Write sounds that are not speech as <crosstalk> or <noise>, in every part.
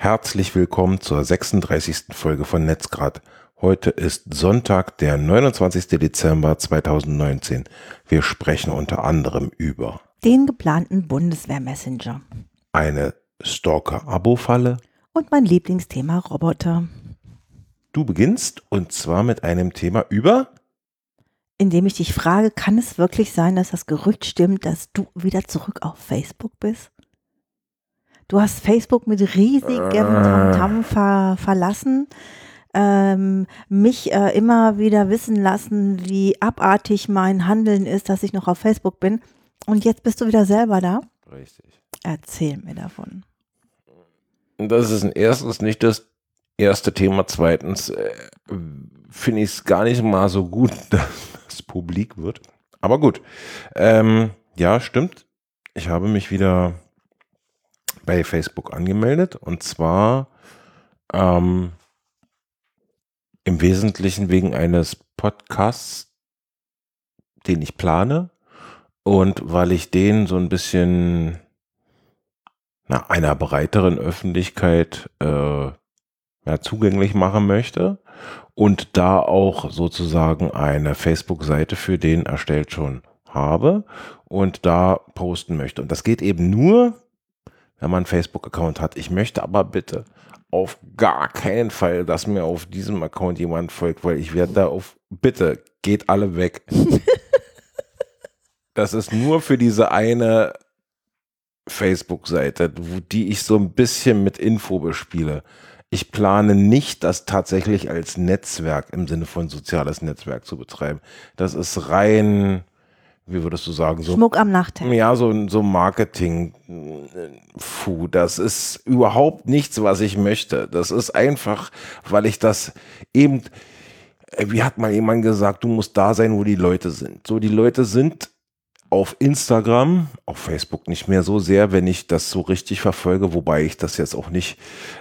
Herzlich willkommen zur 36. Folge von Netzgrad. Heute ist Sonntag, der 29. Dezember 2019. Wir sprechen unter anderem über den geplanten Bundeswehr-Messenger, eine Stalker-Abo-Falle und mein Lieblingsthema Roboter. Du beginnst und zwar mit einem Thema über indem ich dich frage, kann es wirklich sein, dass das Gerücht stimmt, dass du wieder zurück auf Facebook bist? Du hast Facebook mit riesigem Tamtam ver verlassen, ähm, mich äh, immer wieder wissen lassen, wie abartig mein Handeln ist, dass ich noch auf Facebook bin. Und jetzt bist du wieder selber da? Richtig. Erzähl mir davon. Das ist ein erstes nicht das erste Thema. Zweitens äh, finde ich es gar nicht mal so gut, <laughs> dass das publik wird. Aber gut. Ähm, ja, stimmt. Ich habe mich wieder bei Facebook angemeldet. Und zwar ähm, im Wesentlichen wegen eines Podcasts, den ich plane. Und weil ich den so ein bisschen na, einer breiteren Öffentlichkeit äh, ja, zugänglich machen möchte. Und da auch sozusagen eine Facebook-Seite für den erstellt schon habe und da posten möchte. Und das geht eben nur, wenn man einen Facebook-Account hat. Ich möchte aber bitte auf gar keinen Fall, dass mir auf diesem Account jemand folgt, weil ich werde da auf, bitte, geht alle weg. <laughs> das ist nur für diese eine Facebook-Seite, die ich so ein bisschen mit Info bespiele. Ich plane nicht, das tatsächlich als Netzwerk im Sinne von soziales Netzwerk zu betreiben. Das ist rein wie würdest du sagen, so Schmuck am Nachthemd. Ja, so, so Marketing. Puh, das ist überhaupt nichts, was ich möchte. Das ist einfach, weil ich das eben, äh, wie hat mal jemand gesagt, du musst da sein, wo die Leute sind. So, die Leute sind auf Instagram, auf Facebook nicht mehr so sehr, wenn ich das so richtig verfolge, wobei ich das jetzt auch nicht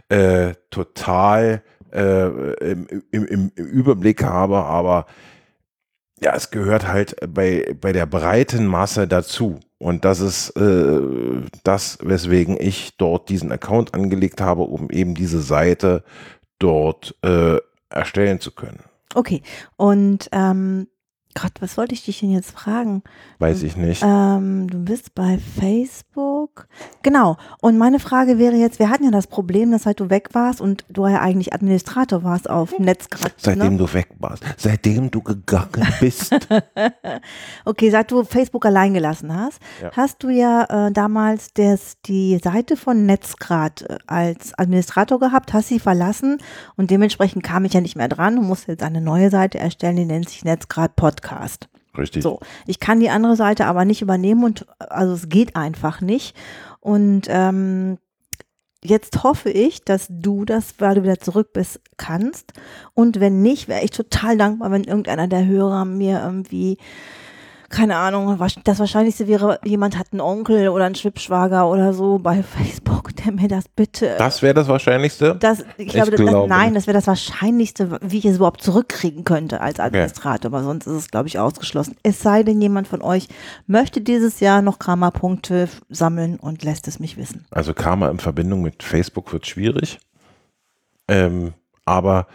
äh, total äh, im, im, im Überblick habe, aber ja, es gehört halt bei, bei der breiten Masse dazu. Und das ist äh, das, weswegen ich dort diesen Account angelegt habe, um eben diese Seite dort äh, erstellen zu können. Okay, und ähm, Gott, was wollte ich dich denn jetzt fragen? Weiß ich nicht. Ähm, du bist bei Facebook. Genau. Und meine Frage wäre jetzt, wir hatten ja das Problem, dass halt du weg warst und du ja eigentlich Administrator warst auf Netzgrad. Seitdem ne? du weg warst. Seitdem du gegangen <laughs> bist. okay, seit du Facebook allein gelassen hast, ja. hast du ja äh, damals das, die Seite von Netzgrad äh, als Administrator gehabt, hast sie verlassen und dementsprechend kam ich ja nicht mehr dran und musste jetzt eine neue Seite erstellen, die nennt sich Netzgrad Podcast. Podcast. Richtig. So, ich kann die andere Seite aber nicht übernehmen und also es geht einfach nicht. Und ähm, jetzt hoffe ich, dass du das, weil du wieder zurück bist, kannst. Und wenn nicht, wäre ich total dankbar, wenn irgendeiner der Hörer mir irgendwie keine Ahnung, das Wahrscheinlichste wäre, jemand hat einen Onkel oder einen Schwibschwager oder so bei <laughs> Facebook, der mir das bitte. Das wäre das Wahrscheinlichste? Das, ich, glaube, ich glaube. Das, nein, das wäre das Wahrscheinlichste, wie ich es überhaupt zurückkriegen könnte als Administrator, okay. aber sonst ist es, glaube ich, ausgeschlossen. Es sei denn, jemand von euch möchte dieses Jahr noch Karma-Punkte sammeln und lässt es mich wissen. Also Karma in Verbindung mit Facebook wird schwierig. Ähm, aber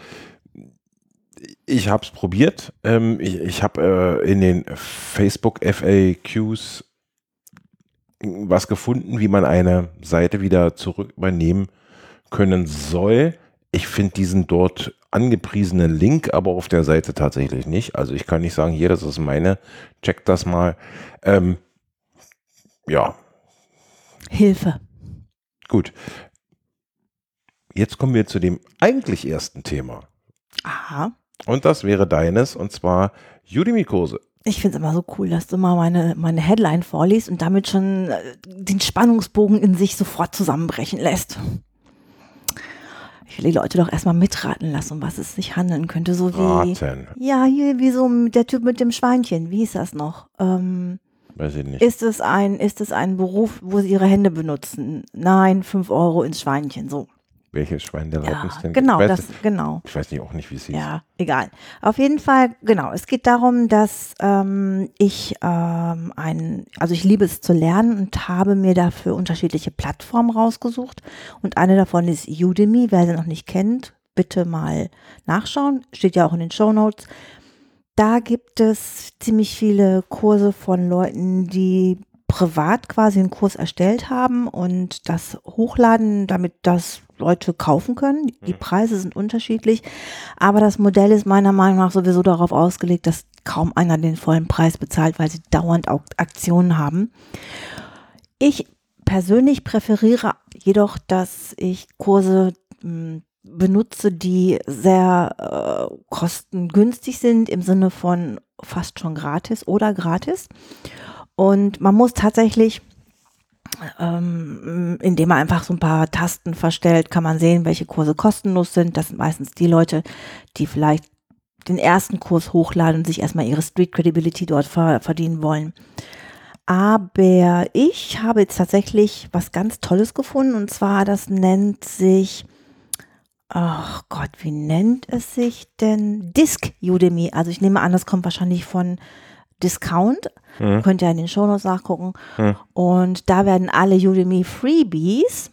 ich habe es probiert. Ähm, ich ich habe äh, in den Facebook FAQs was gefunden, wie man eine Seite wieder zurück übernehmen können soll. Ich finde diesen dort angepriesenen Link aber auf der Seite tatsächlich nicht. Also ich kann nicht sagen, hier, das ist meine, check das mal. Ähm, ja. Hilfe. Gut. Jetzt kommen wir zu dem eigentlich ersten Thema. Aha. Und das wäre deines, und zwar Udemy-Kurse. Ich finde es immer so cool, dass du mal meine, meine Headline vorliest und damit schon äh, den Spannungsbogen in sich sofort zusammenbrechen lässt. Ich will die Leute doch erstmal mitraten lassen, um was es sich handeln könnte. So wie. Raten. Ja, hier wie so der Typ mit dem Schweinchen. Wie hieß das noch? Ähm, Weiß ich nicht. Ist es, ein, ist es ein Beruf, wo sie ihre Hände benutzen? Nein, fünf Euro ins Schweinchen. So. Welches Schwein der Leibniz Ja, denn? genau, ich weiß, das, genau. Ich weiß nicht auch nicht, wie es hieß. Ja, egal. Auf jeden Fall, genau. Es geht darum, dass ähm, ich ähm, ein, also ich liebe es zu lernen und habe mir dafür unterschiedliche Plattformen rausgesucht. Und eine davon ist Udemy. Wer sie noch nicht kennt, bitte mal nachschauen. Steht ja auch in den Show Notes. Da gibt es ziemlich viele Kurse von Leuten, die privat quasi einen Kurs erstellt haben und das hochladen, damit das Leute kaufen können. Die Preise sind unterschiedlich, aber das Modell ist meiner Meinung nach sowieso darauf ausgelegt, dass kaum einer den vollen Preis bezahlt, weil sie dauernd auch Aktionen haben. Ich persönlich präferiere jedoch, dass ich Kurse mh, benutze, die sehr äh, kostengünstig sind, im Sinne von fast schon gratis oder gratis. Und man muss tatsächlich, ähm, indem man einfach so ein paar Tasten verstellt, kann man sehen, welche Kurse kostenlos sind. Das sind meistens die Leute, die vielleicht den ersten Kurs hochladen und sich erstmal ihre Street Credibility dort ver verdienen wollen. Aber ich habe jetzt tatsächlich was ganz Tolles gefunden und zwar, das nennt sich, ach Gott, wie nennt es sich denn? Disc Udemy. Also ich nehme an, das kommt wahrscheinlich von Discount. Mhm. Könnt ihr in den Shownotes nachgucken. Mhm. Und da werden alle Udemy Freebies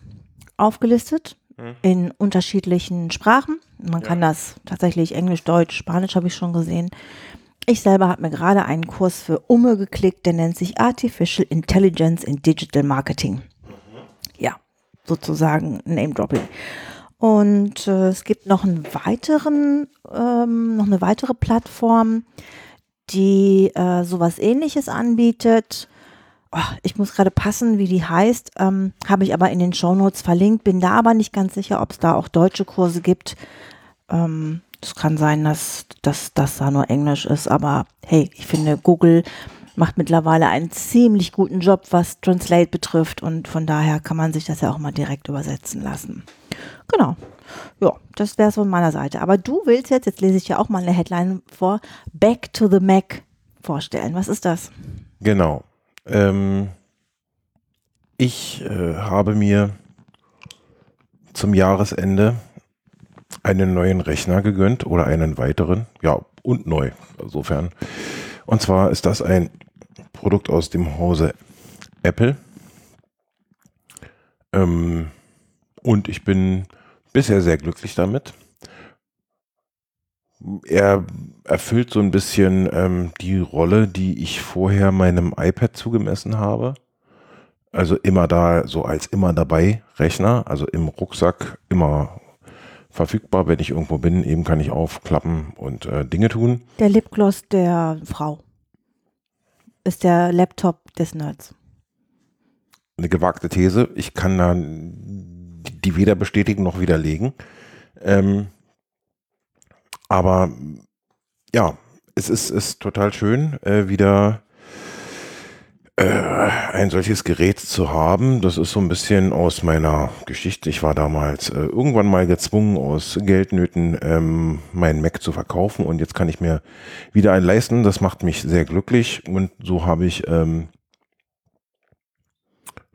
aufgelistet Mhm. in unterschiedlichen Sprachen. Man kann das tatsächlich Englisch, Deutsch, Spanisch habe ich schon gesehen. Ich selber habe mir gerade einen Kurs für Umme geklickt, der nennt sich Artificial Intelligence in Digital Marketing. Ja, sozusagen Name Dropping. Und äh, es gibt noch einen weiteren, ähm, noch eine weitere Plattform, die äh, sowas ähnliches anbietet. Oh, ich muss gerade passen, wie die heißt, ähm, habe ich aber in den Shownotes verlinkt, bin da aber nicht ganz sicher, ob es da auch deutsche Kurse gibt. Ähm, es kann sein, dass, dass das da nur Englisch ist, aber hey, ich finde, Google macht mittlerweile einen ziemlich guten Job, was Translate betrifft und von daher kann man sich das ja auch mal direkt übersetzen lassen. Genau. Ja, das wäre es von meiner Seite. Aber du willst jetzt, jetzt lese ich ja auch mal eine Headline vor, Back to the Mac vorstellen. Was ist das? Genau. Ähm, ich äh, habe mir zum Jahresende einen neuen Rechner gegönnt oder einen weiteren. Ja, und neu, insofern. Und zwar ist das ein Produkt aus dem Hause Apple. Ähm, und ich bin bisher sehr glücklich damit. Er erfüllt so ein bisschen ähm, die Rolle, die ich vorher meinem iPad zugemessen habe. Also immer da, so als immer dabei Rechner, also im Rucksack immer verfügbar, wenn ich irgendwo bin. Eben kann ich aufklappen und äh, Dinge tun. Der Lipgloss der Frau. Ist der Laptop des Nerds. Eine gewagte These. Ich kann da die weder bestätigen noch widerlegen. Ähm, aber ja, es ist, ist total schön, äh, wieder äh, ein solches Gerät zu haben. Das ist so ein bisschen aus meiner Geschichte. Ich war damals äh, irgendwann mal gezwungen, aus Geldnöten ähm, meinen Mac zu verkaufen und jetzt kann ich mir wieder einen leisten. Das macht mich sehr glücklich und so habe ich ähm,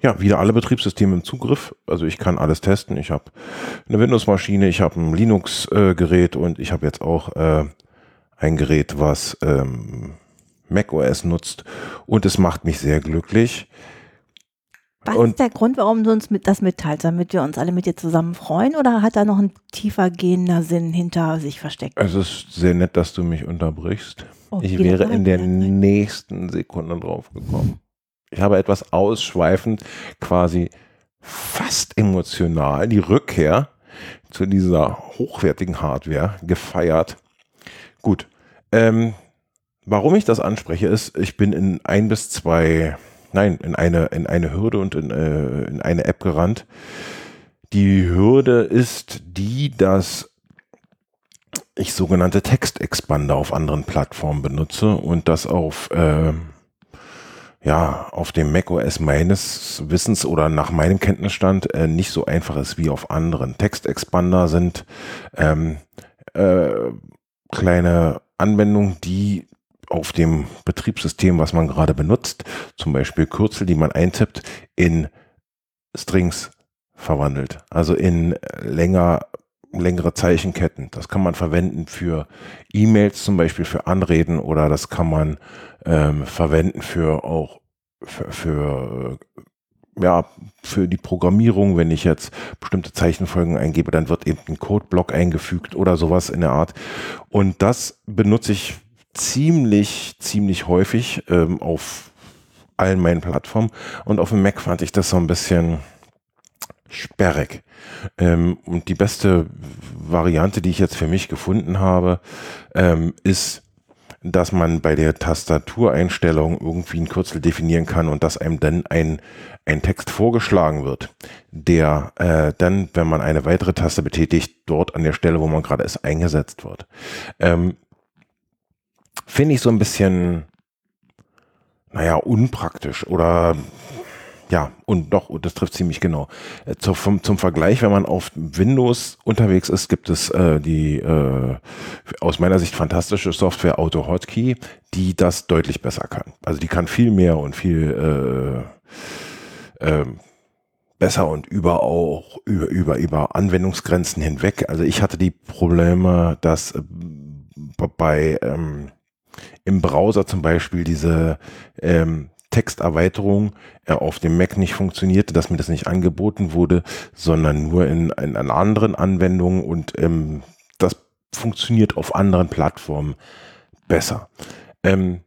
ja, wieder alle Betriebssysteme im Zugriff. Also ich kann alles testen. Ich habe eine Windows-Maschine, ich habe ein Linux-Gerät und ich habe jetzt auch äh, ein Gerät, was ähm, macOS nutzt und es macht mich sehr glücklich. Was Und- ist der Grund, warum du uns mit, das mitteilst? Damit wir uns alle mit dir zusammen freuen? Oder hat da noch ein tiefer gehender Sinn hinter sich versteckt? Es ist sehr nett, dass du mich unterbrichst. Oh, ich wäre in der nächsten Sekunde drauf gekommen. Ich habe etwas ausschweifend quasi fast emotional die Rückkehr zu dieser hochwertigen Hardware gefeiert. Gut. Ähm, warum ich das anspreche, ist, ich bin in ein bis zwei, nein, in eine, in eine Hürde und in, äh, in eine App gerannt. Die Hürde ist die, dass ich sogenannte Textexpander auf anderen Plattformen benutze und das auf ähm, ja auf dem macOS meines Wissens oder nach meinem Kenntnisstand äh, nicht so einfach ist wie auf anderen. Textexpander sind ähm, äh, kleine Anwendungen, die auf dem Betriebssystem, was man gerade benutzt, zum Beispiel Kürzel, die man eintippt, in Strings verwandelt. Also in länger, längere Zeichenketten. Das kann man verwenden für E-Mails zum Beispiel, für Anreden oder das kann man ähm, verwenden für auch für, für ja, für die Programmierung, wenn ich jetzt bestimmte Zeichenfolgen eingebe, dann wird eben ein Codeblock eingefügt oder sowas in der Art. Und das benutze ich ziemlich, ziemlich häufig ähm, auf allen meinen Plattformen. Und auf dem Mac fand ich das so ein bisschen sperrig. Ähm, und die beste Variante, die ich jetzt für mich gefunden habe, ähm, ist dass man bei der Tastatureinstellung irgendwie ein Kürzel definieren kann und dass einem dann ein, ein Text vorgeschlagen wird, der äh, dann, wenn man eine weitere Taste betätigt, dort an der Stelle, wo man gerade ist, eingesetzt wird. Ähm, Finde ich so ein bisschen, naja, unpraktisch oder ja, und doch, das trifft ziemlich genau. Äh, zu, vom, zum Vergleich, wenn man auf Windows unterwegs ist, gibt es äh, die äh, aus meiner Sicht fantastische Software AutoHotkey, die das deutlich besser kann. Also die kann viel mehr und viel äh, äh, besser und über auch über, über, über Anwendungsgrenzen hinweg. Also ich hatte die Probleme, dass äh, bei ähm, im Browser zum Beispiel diese ähm, Texterweiterung äh, auf dem Mac nicht funktionierte, dass mir das nicht angeboten wurde, sondern nur in, in, in anderen Anwendungen und ähm, das funktioniert auf anderen Plattformen besser. Ähm,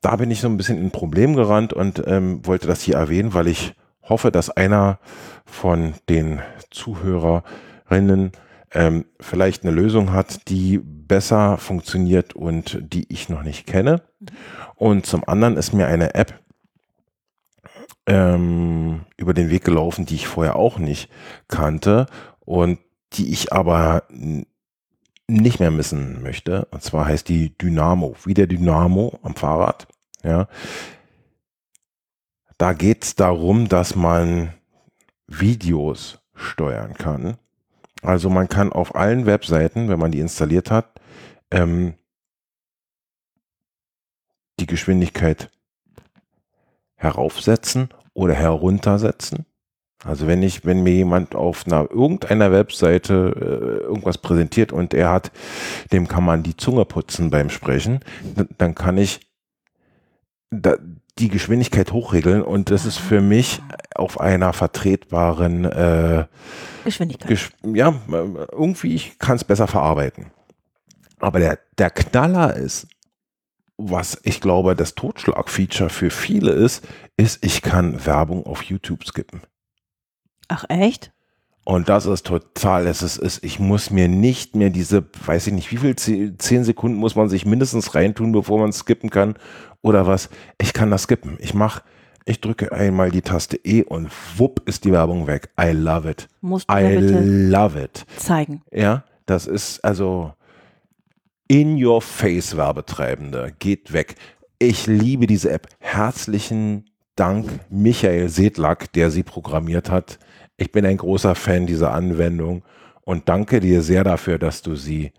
da bin ich so ein bisschen in ein Problem gerannt und ähm, wollte das hier erwähnen, weil ich hoffe, dass einer von den Zuhörerinnen ähm, vielleicht eine Lösung hat, die besser funktioniert und die ich noch nicht kenne. Und zum anderen ist mir eine App ähm, über den Weg gelaufen, die ich vorher auch nicht kannte und die ich aber nicht mehr missen möchte. Und zwar heißt die Dynamo, wie der Dynamo am Fahrrad. Ja. Da geht es darum, dass man Videos steuern kann. Also man kann auf allen Webseiten, wenn man die installiert hat, ähm, die Geschwindigkeit heraufsetzen oder heruntersetzen. Also wenn ich, wenn mir jemand auf einer irgendeiner Webseite äh, irgendwas präsentiert und er hat, dem kann man die Zunge putzen beim Sprechen, dann kann ich da, die Geschwindigkeit hochregeln und das ist für mich auf einer vertretbaren äh, Geschwindigkeit. Gesch ja, irgendwie ich kann es besser verarbeiten. Aber der, der Knaller ist, was ich glaube, das Totschlag-Feature für viele ist, ist, ich kann Werbung auf YouTube skippen. Ach echt? Und das ist total, es ist, ist, ich muss mir nicht mehr diese, weiß ich nicht, wie viel, zehn Sekunden muss man sich mindestens reintun, bevor man skippen kann oder was. Ich kann das skippen. Ich mache, ich drücke einmal die Taste E und wupp ist die Werbung weg. I love it. Musst du I love it. Zeigen. Ja, das ist also, in-your-face Werbetreibende. Geht weg. Ich liebe diese App. Herzlichen Dank, Michael Sedlak, der sie programmiert hat. Ich bin ein großer Fan dieser Anwendung und danke dir sehr dafür, dass du sie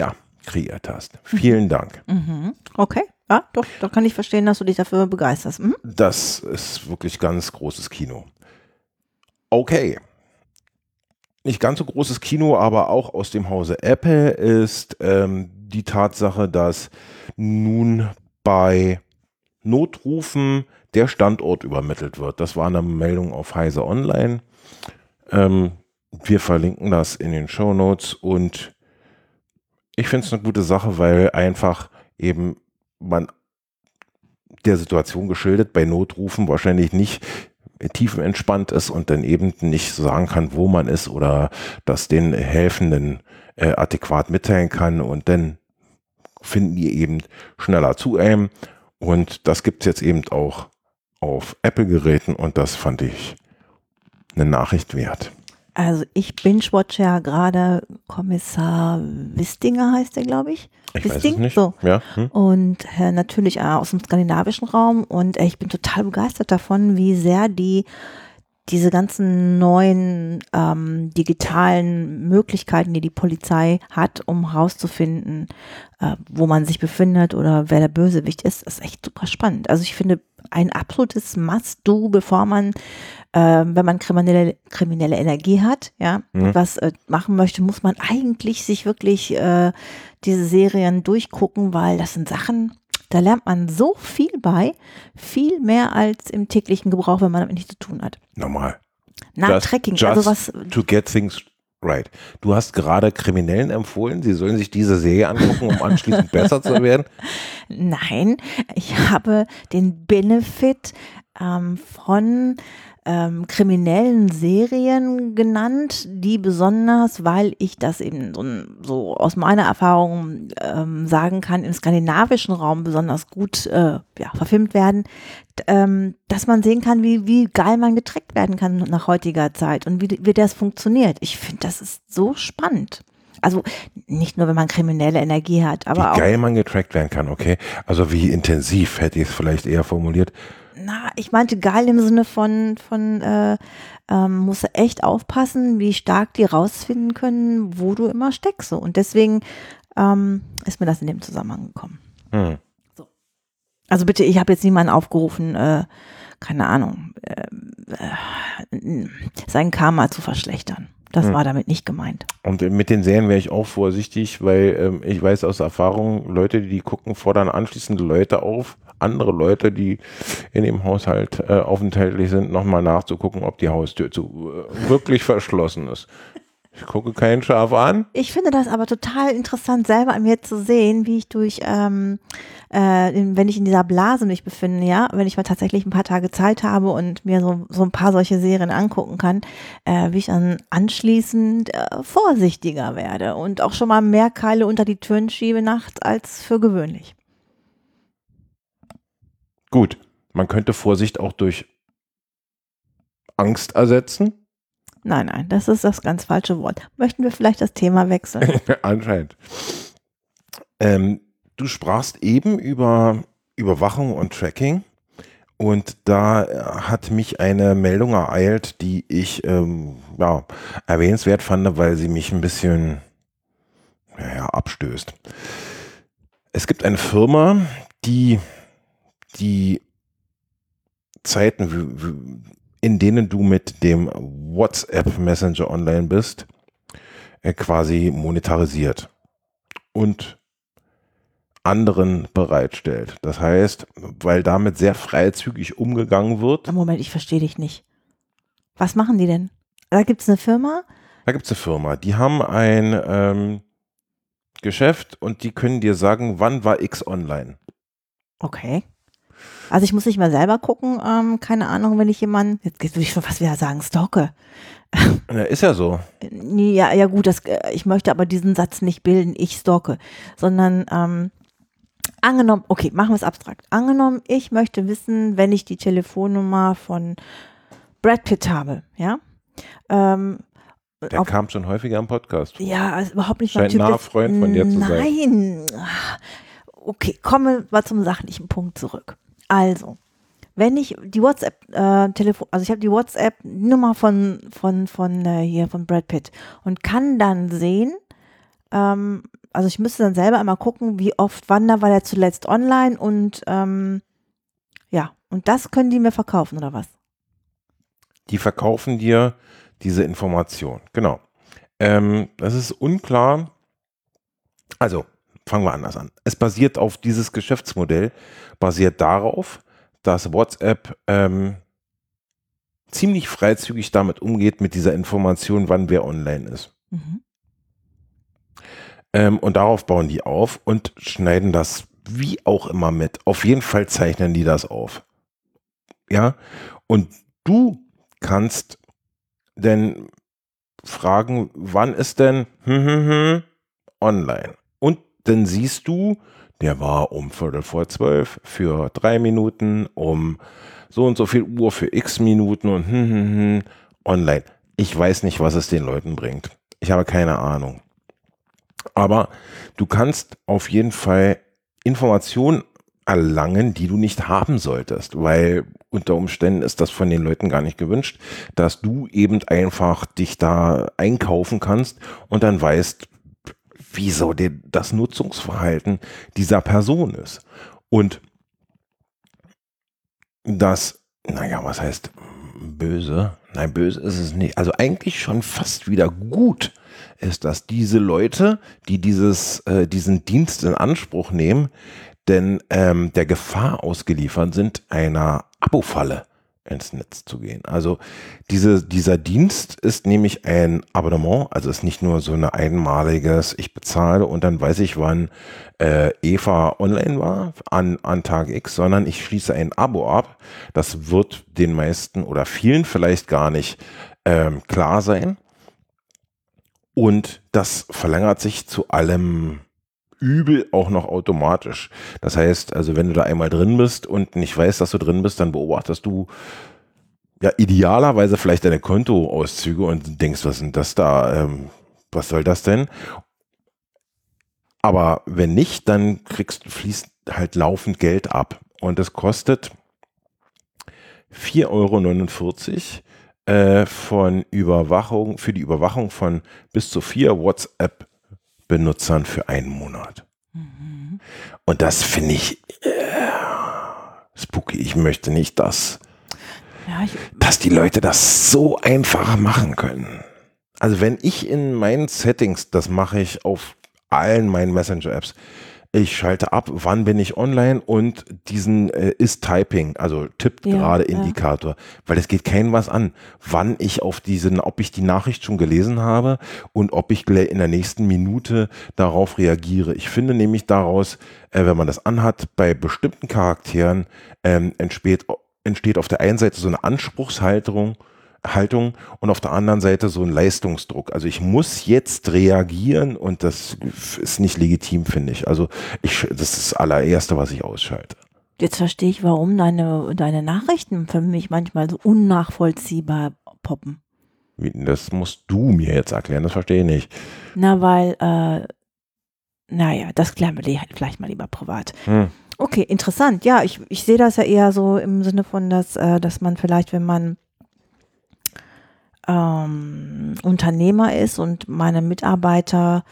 ja, kreiert hast. Mhm. Vielen Dank. Mhm. Okay. Ja, doch, doch kann ich verstehen, dass du dich dafür begeisterst. Mhm. Das ist wirklich ganz großes Kino. Okay nicht ganz so großes Kino, aber auch aus dem Hause Apple ist ähm, die Tatsache, dass nun bei Notrufen der Standort übermittelt wird. Das war eine Meldung auf Heise Online. Ähm, wir verlinken das in den Show Notes und ich finde es eine gute Sache, weil einfach eben man der Situation geschildert bei Notrufen wahrscheinlich nicht tiefenentspannt ist und dann eben nicht sagen kann, wo man ist oder das den Helfenden äh, adäquat mitteilen kann und dann finden die eben schneller zu einem und das gibt es jetzt eben auch auf Apple-Geräten und das fand ich eine Nachricht wert. Also ich binge-watch ja gerade Kommissar Wistinger heißt der, glaube ich. Ich Wisting? weiß es nicht. So. Ja. Hm. Und äh, natürlich äh, aus dem skandinavischen Raum und äh, ich bin total begeistert davon, wie sehr die diese ganzen neuen ähm, digitalen Möglichkeiten, die die Polizei hat, um herauszufinden, äh, wo man sich befindet oder wer der Bösewicht ist, ist echt super spannend. Also ich finde ein absolutes Must-Do, bevor man, wenn man kriminelle, kriminelle Energie hat, ja, Mhm. was äh, machen möchte, muss man eigentlich sich wirklich äh, diese Serien durchgucken, weil das sind Sachen, da lernt man so viel bei, viel mehr als im täglichen Gebrauch, wenn man damit nichts zu tun hat. Normal. Na, Just- Tracking, also was, To get things right. Du hast gerade Kriminellen empfohlen, sie sollen sich diese Serie angucken, um anschließend <laughs> besser zu werden. nein, ich habe den Benefit ähm, von ähm, kriminellen Serien genannt, die besonders, weil ich das eben so, so aus meiner Erfahrung ähm, sagen kann, im skandinavischen Raum besonders gut äh, ja, verfilmt werden, ähm, dass man sehen kann, wie, wie geil man getrackt werden kann nach heutiger Zeit und wie, wie das funktioniert. Ich finde, das ist so spannend. Also nicht nur, wenn man kriminelle Energie hat, aber Wie auch geil man getrackt werden kann, okay? Also wie intensiv hätte ich es vielleicht eher formuliert. Na, ich meinte geil im Sinne von, von äh, ähm, musst du echt aufpassen, wie stark die rausfinden können, wo du immer steckst. So. Und deswegen ähm, ist mir das in dem Zusammenhang gekommen. Hm. Also bitte, ich habe jetzt niemanden aufgerufen, äh, keine Ahnung, äh, äh, sein Karma zu verschlechtern. Das Hm. war damit nicht gemeint. Und mit den Serien wäre ich auch vorsichtig, weil ähm, ich weiß aus Erfahrung, Leute, die gucken, fordern anschließend Leute auf, andere Leute, die in dem Haushalt äh, aufenthaltlich sind, nochmal nachzugucken, ob die Haustür zu, äh, wirklich verschlossen ist. Ich gucke kein Schaf an. Ich finde das aber total interessant, selber an mir zu sehen, wie ich durch, ähm, äh, in, wenn ich in dieser Blase mich befinde, ja, wenn ich mal tatsächlich ein paar Tage Zeit habe und mir so, so ein paar solche Serien angucken kann, äh, wie ich dann anschließend äh, vorsichtiger werde und auch schon mal mehr Keile unter die Türen schiebe nachts als für gewöhnlich. Gut, man könnte Vorsicht auch durch Angst ersetzen. Nein, nein, das ist das ganz falsche Wort. Möchten wir vielleicht das Thema wechseln? <laughs> Anscheinend. Ähm, du sprachst eben über Überwachung und Tracking. Und da äh, hat mich eine Meldung ereilt, die ich ähm, ja, erwähnenswert fand, weil sie mich ein bisschen naja, abstößt. Es gibt eine Firma, die die Zeiten, in denen du mit dem WhatsApp Messenger online bist, äh, quasi monetarisiert und anderen bereitstellt. Das heißt, weil damit sehr freizügig umgegangen wird, Moment, ich verstehe dich nicht. Was machen die denn? Da gibt es eine Firma? da gibt es eine Firma, die haben ein ähm, Geschäft und die können dir sagen, wann war X online. Okay. Also ich muss nicht mal selber gucken, ähm, keine Ahnung, wenn ich jemanden, jetzt würde ich schon fast wieder sagen, stalke. <laughs> Ja, ist ja so. Ja, ja gut, das, äh, ich möchte aber diesen Satz nicht bilden, ich stalke, sondern ähm, angenommen, okay, machen wir es abstrakt. Angenommen, ich möchte wissen, wenn ich die Telefonnummer von Brad Pitt habe, ja, ähm, Der auf, kam schon häufiger im Podcast. vor. ja, ist überhaupt nicht Scheint das- Freund von dir zu sein. Nein. Okay, kommen wir zum sachlichen Punkt zurück. Also, wenn ich die WhatsApp äh, Telefon, also ich habe die WhatsApp Nummer von von von äh, hier von Brad Pitt und kann dann sehen, ähm, also ich müsste dann selber einmal gucken, wie oft, wann da war der zuletzt online und ähm, ja, und das können die mir verkaufen oder was? Die verkaufen dir diese Information. Genau. Ähm, das ist unklar. Also, fangen wir anders an. Es basiert auf dieses Geschäftsmodell, basiert darauf, dass WhatsApp ähm, ziemlich freizügig damit umgeht, mit dieser Information, wann wer online ist. Mhm. Ähm, und darauf bauen die auf und schneiden das wie auch immer mit. Auf jeden Fall zeichnen die das auf. Ja, und du kannst denn fragen, wann ist denn hm, hm, hm, online? Dann siehst du, der war um Viertel vor zwölf für drei Minuten, um so und so viel Uhr für x Minuten und hm, hm, hm, online. Ich weiß nicht, was es den Leuten bringt. Ich habe keine Ahnung. Aber du kannst auf jeden Fall Informationen erlangen, die du nicht haben solltest, weil unter Umständen ist das von den Leuten gar nicht gewünscht, dass du eben einfach dich da einkaufen kannst und dann weißt, wieso das Nutzungsverhalten dieser Person ist. Und das, naja, was heißt böse? Nein, böse ist es nicht. Also eigentlich schon fast wieder gut ist, dass diese Leute, die dieses, äh, diesen Dienst in Anspruch nehmen, denn ähm, der Gefahr ausgeliefert sind, einer Abo-Falle ins Netz zu gehen. Also diese, dieser Dienst ist nämlich ein Abonnement, also ist nicht nur so eine einmaliges, ich bezahle und dann weiß ich, wann äh, Eva online war an, an Tag X, sondern ich schließe ein Abo ab. Das wird den meisten oder vielen vielleicht gar nicht ähm, klar sein. Und das verlängert sich zu allem Übel auch noch automatisch. Das heißt, also wenn du da einmal drin bist und nicht weißt, dass du drin bist, dann beobachtest du ja idealerweise vielleicht deine Kontoauszüge und denkst, was sind das da? Ähm, was soll das denn? Aber wenn nicht, dann kriegst, fließt halt laufend Geld ab. Und es kostet 4,49 Euro äh, von Überwachung, für die Überwachung von bis zu vier WhatsApp-Benutzern für einen Monat. Mhm. Und das finde ich äh, spooky. Ich möchte nicht, dass, ja, ich, dass die Leute das so einfach machen können. Also wenn ich in meinen Settings, das mache ich auf allen meinen Messenger-Apps, ich schalte ab, wann bin ich online und diesen äh, ist Typing, also tippt ja, gerade Indikator, ja. weil es geht keinem was an, wann ich auf diesen, ob ich die Nachricht schon gelesen habe und ob ich in der nächsten Minute darauf reagiere. Ich finde nämlich daraus, äh, wenn man das anhat, bei bestimmten Charakteren ähm, entsteht, entsteht auf der einen Seite so eine Anspruchshaltung, Haltung und auf der anderen Seite so ein Leistungsdruck. Also ich muss jetzt reagieren und das ist nicht legitim, finde ich. Also ich, das ist das allererste, was ich ausschalte. Jetzt verstehe ich, warum deine, deine Nachrichten für mich manchmal so unnachvollziehbar poppen. Das musst du mir jetzt erklären, das verstehe ich nicht. Na, weil, äh, naja, das klären wir vielleicht mal lieber privat. Hm. Okay, interessant. Ja, ich, ich sehe das ja eher so im Sinne von, dass, äh, dass man vielleicht, wenn man ähm, Unternehmer ist und meine Mitarbeiter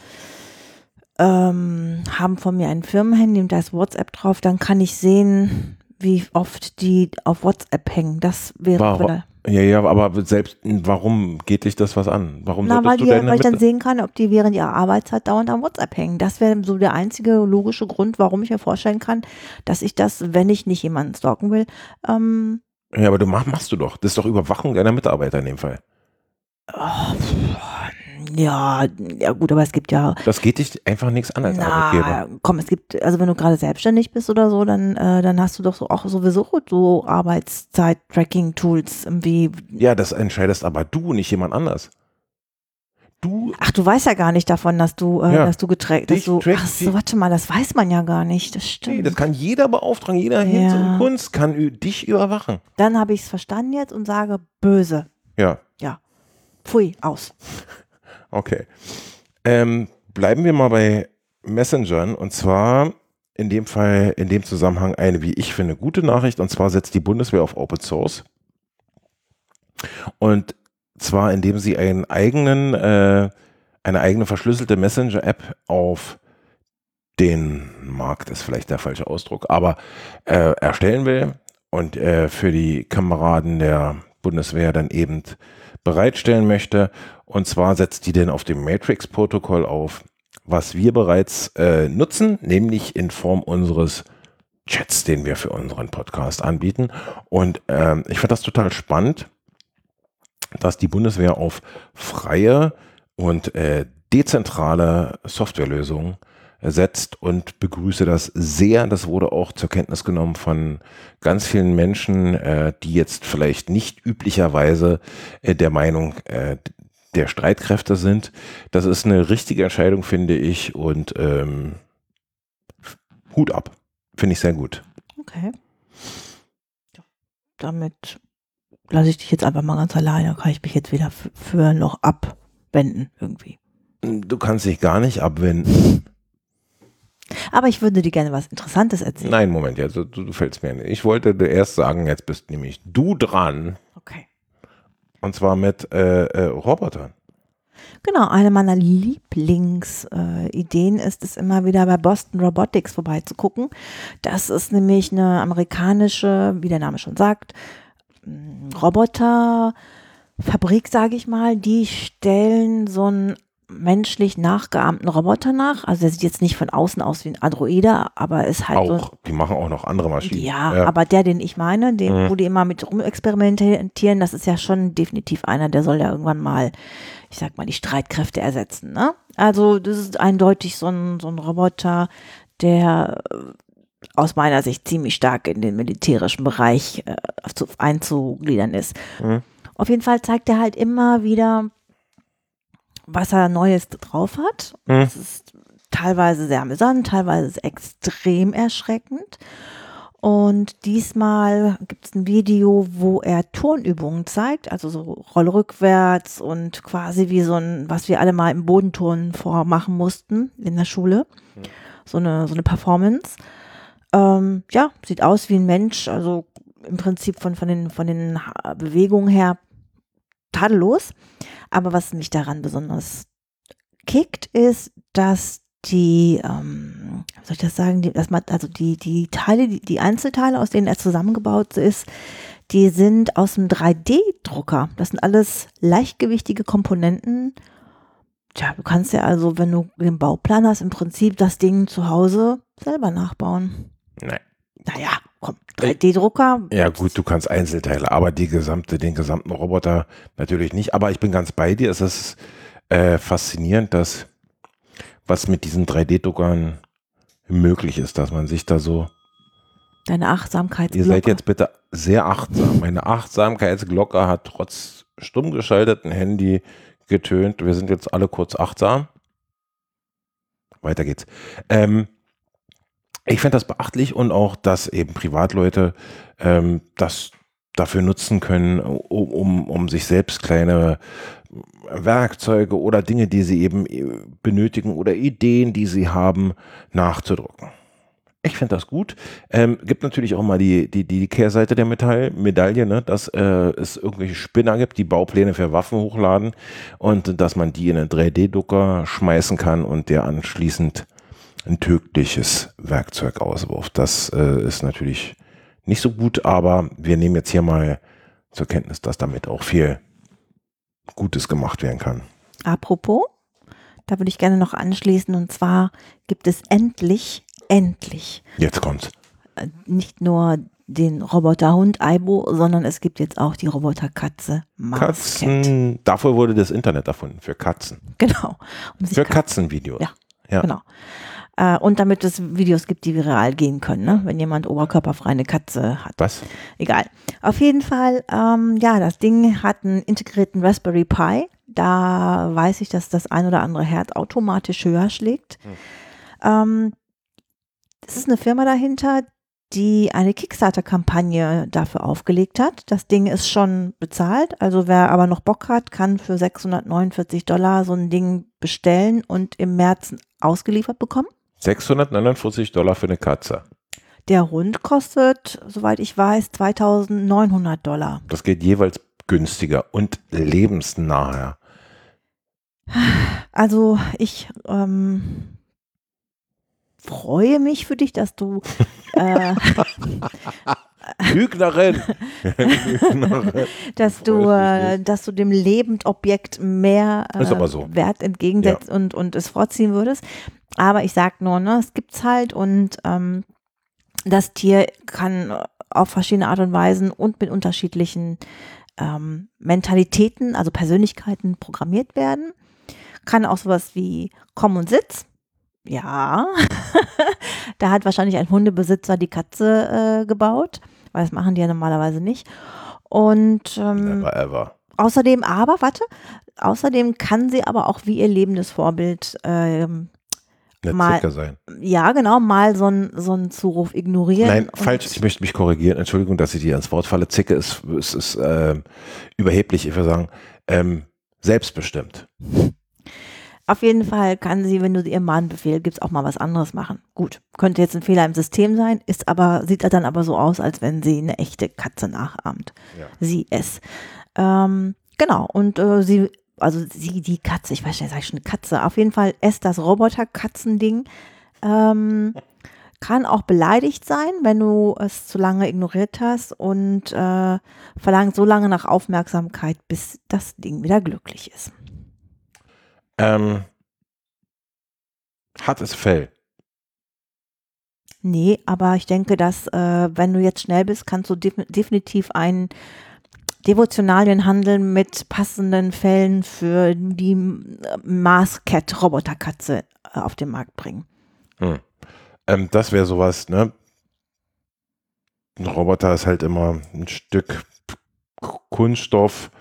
ähm, haben von mir ein Firmenhandy und da ist WhatsApp drauf, dann kann ich sehen, wie oft die auf WhatsApp hängen. Das wäre warum, Ja, ja, aber selbst, warum geht dich das was an? Warum Na, weil, die, weil ich dann sehen kann, ob die während ihrer Arbeitszeit dauernd am WhatsApp hängen. Das wäre so der einzige logische Grund, warum ich mir vorstellen kann, dass ich das, wenn ich nicht jemanden stalken will, ähm, ja, aber du mach, machst du doch. Das ist doch Überwachung deiner Mitarbeiter in dem Fall. Oh, ja, ja gut, aber es gibt ja. Das geht dich einfach nichts an als na, Arbeitgeber. Komm, es gibt, also wenn du gerade selbstständig bist oder so, dann, äh, dann hast du doch so auch sowieso so Arbeitszeit-Tracking-Tools irgendwie. Ja, das entscheidest aber du, nicht jemand anders. Du. Ach, du weißt ja gar nicht davon, dass du, äh, ja, dass du getrackt, dass du. Ach so, warte mal, das weiß man ja gar nicht. Das stimmt. Nee, das kann jeder beauftragen, jeder ja. Hinz und Kunst kann dich überwachen. Dann habe ich es verstanden jetzt und sage böse. Ja. Ja. Pfui, aus. Okay. Ähm, bleiben wir mal bei Messengern und zwar in dem Fall, in dem Zusammenhang eine, wie ich finde, gute Nachricht und zwar setzt die Bundeswehr auf Open Source. Und zwar indem sie einen eigenen, äh, eine eigene verschlüsselte Messenger-App auf den Markt ist vielleicht der falsche Ausdruck, aber äh, erstellen will und äh, für die Kameraden der Bundeswehr dann eben bereitstellen möchte. Und zwar setzt die denn auf dem Matrix-Protokoll auf, was wir bereits äh, nutzen, nämlich in Form unseres Chats, den wir für unseren Podcast anbieten. Und ähm, ich finde das total spannend, dass die Bundeswehr auf freie und äh, dezentrale Softwarelösungen setzt und begrüße das sehr. Das wurde auch zur Kenntnis genommen von ganz vielen Menschen, äh, die jetzt vielleicht nicht üblicherweise äh, der Meinung äh, der Streitkräfte sind. Das ist eine richtige Entscheidung, finde ich, und ähm, Hut ab. Finde ich sehr gut. Okay. Damit lasse ich dich jetzt einfach mal ganz alleine. Kann ich mich jetzt wieder für noch abwenden irgendwie. Du kannst dich gar nicht abwenden. Aber ich würde dir gerne was Interessantes erzählen. Nein, Moment, jetzt, du, du fällst mir nicht. Ich wollte dir erst sagen, jetzt bist nämlich du dran. Okay. Und zwar mit äh, äh, Robotern. Genau, eine meiner Lieblingsideen äh, ist es immer wieder bei Boston Robotics vorbeizugucken. Das ist nämlich eine amerikanische, wie der Name schon sagt, Roboterfabrik, sage ich mal. Die stellen so einen menschlich nachgeahmten Roboter nach. Also der sieht jetzt nicht von außen aus wie ein Androide, aber ist halt auch, so. Die machen auch noch andere Maschinen. Ja, ja, aber der, den ich meine, den, mhm. wo die immer mit rumexperimentieren, das ist ja schon definitiv einer, der soll ja irgendwann mal, ich sag mal, die Streitkräfte ersetzen. Ne? Also das ist eindeutig so ein, so ein Roboter, der äh, aus meiner Sicht ziemlich stark in den militärischen Bereich äh, einzugliedern ist. Mhm. Auf jeden Fall zeigt er halt immer wieder was er Neues drauf hat. Mhm. Das ist teilweise sehr amüsant, teilweise extrem erschreckend. Und diesmal gibt es ein Video, wo er Turnübungen zeigt, also so Rollrückwärts und quasi wie so ein, was wir alle mal im Bodenturnen vormachen mussten in der Schule. Mhm. So eine, so eine Performance. Ähm, ja, sieht aus wie ein Mensch, also im Prinzip von, von, den, von den Bewegungen her tadellos. Aber was mich daran besonders kickt, ist, dass die, ähm, soll ich das sagen, die, dass man, also die, die Teile, die, die Einzelteile, aus denen er zusammengebaut ist, die sind aus einem 3D-Drucker. Das sind alles leichtgewichtige Komponenten. Tja, du kannst ja also, wenn du den Bauplan hast, im Prinzip das Ding zu Hause selber nachbauen. Nein. Naja, komm, 3D-Drucker. Ja gut, du kannst Einzelteile, aber die gesamte, den gesamten Roboter natürlich nicht. Aber ich bin ganz bei dir. Es ist äh, faszinierend, dass was mit diesen 3D-Druckern möglich ist, dass man sich da so. Deine Achtsamkeit. Ihr seid jetzt bitte sehr achtsam. Meine Achtsamkeitsglocke hat trotz stumm geschalteten Handy getönt. Wir sind jetzt alle kurz achtsam. Weiter geht's. Ähm, ich finde das beachtlich und auch, dass eben Privatleute ähm, das dafür nutzen können, um, um, um sich selbst kleine Werkzeuge oder Dinge, die sie eben äh, benötigen oder Ideen, die sie haben, nachzudrucken. Ich finde das gut. Ähm, gibt natürlich auch mal die, die, die Kehrseite der Metall, Medaille, ne? dass äh, es irgendwelche Spinner gibt, die Baupläne für Waffen hochladen und dass man die in einen 3D-Drucker schmeißen kann und der anschließend ein tödliches Werkzeug auswirft. Das äh, ist natürlich nicht so gut, aber wir nehmen jetzt hier mal zur Kenntnis, dass damit auch viel Gutes gemacht werden kann. Apropos, da würde ich gerne noch anschließen und zwar gibt es endlich, endlich. Jetzt kommt's. Äh, nicht nur den Roboterhund Aibo, sondern es gibt jetzt auch die Roboterkatze Katzen. Dafür wurde das Internet erfunden, für Katzen. Genau. Um für Katzenvideos. Ja, ja, genau. Äh, und damit es Videos gibt, die viral gehen können, ne? wenn jemand oberkörperfrei eine Katze hat. Was? Egal. Auf jeden Fall, ähm, ja, das Ding hat einen integrierten Raspberry Pi. Da weiß ich, dass das ein oder andere Herz automatisch höher schlägt. Hm. Ähm, es ist eine Firma dahinter, die eine Kickstarter-Kampagne dafür aufgelegt hat. Das Ding ist schon bezahlt, also wer aber noch Bock hat, kann für 649 Dollar so ein Ding bestellen und im März ausgeliefert bekommen. 649 Dollar für eine Katze. Der Hund kostet, soweit ich weiß, 2900 Dollar. Das geht jeweils günstiger und lebensnaher. <sighs> Also ich ähm, freue mich für dich, dass du äh, <laughs> <laughs> Lügnerin. <laughs> dass du, äh, dass du dem Lebendobjekt mehr äh, so. Wert entgegensetzt ja. und, und es vorziehen würdest. Aber ich sag nur, ne, es gibt's halt und ähm, das Tier kann auf verschiedene Art und Weisen und mit unterschiedlichen ähm, Mentalitäten, also Persönlichkeiten programmiert werden. Kann auch sowas wie Komm und Sitz. Ja, <laughs> da hat wahrscheinlich ein Hundebesitzer die Katze äh, gebaut weil das machen die ja normalerweise nicht. Und ähm, Never ever. außerdem aber, warte, außerdem kann sie aber auch wie ihr lebendes Vorbild ähm, mal, sein. Ja, genau, mal so einen so Zuruf ignorieren. Nein, falsch, ich möchte mich korrigieren. Entschuldigung, dass ich dir ans Wort falle. Zicke ist, ist, ist äh, überheblich, ich würde sagen, ähm, selbstbestimmt. Auf jeden Fall kann sie, wenn du ihr Mann befehl gibst, auch mal was anderes machen. Gut, könnte jetzt ein Fehler im System sein, ist aber, sieht dann aber so aus, als wenn sie eine echte Katze nachahmt. Ja. Sie es. Ähm, genau, und äh, sie, also sie, die Katze, ich weiß nicht, sag ich schon Katze, auf jeden Fall es das Roboter-Katzending. Ähm, kann auch beleidigt sein, wenn du es zu lange ignoriert hast und äh, verlangt so lange nach Aufmerksamkeit, bis das Ding wieder glücklich ist. Ähm, hat es Fell? Nee, aber ich denke, dass äh, wenn du jetzt schnell bist, kannst du def definitiv einen Devotionalien mit passenden Fällen für die äh, Mars Cat Roboterkatze äh, auf den Markt bringen. Hm. Ähm, das wäre sowas, ne? Ein Roboter ist halt immer ein Stück Kunststoff,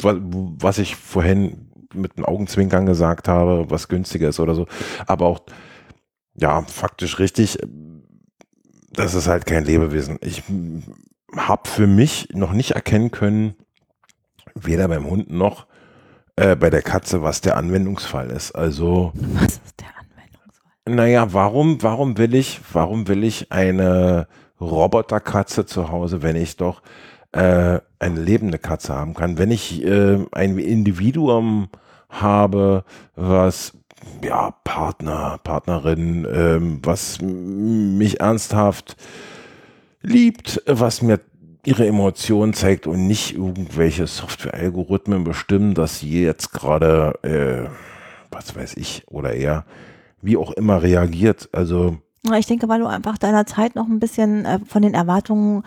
was ich vorhin mit einem Augenzwinkern gesagt habe, was günstiger ist oder so. Aber auch, ja, faktisch richtig, das ist halt kein Lebewesen. Ich habe für mich noch nicht erkennen können, weder beim Hund noch äh, bei der Katze, was der Anwendungsfall ist. Also. Was ist der Anwendungsfall? Naja, warum, warum will ich, warum will ich eine Roboterkatze zu Hause, wenn ich doch äh, eine lebende Katze haben kann? Wenn ich äh, ein Individuum habe, was ja, Partner, Partnerin, ähm, was mich ernsthaft liebt, was mir ihre Emotionen zeigt und nicht irgendwelche Software-Algorithmen bestimmen, dass sie jetzt gerade, äh, was weiß ich, oder eher wie auch immer reagiert. Also ich denke, weil du einfach deiner Zeit noch ein bisschen äh, von den Erwartungen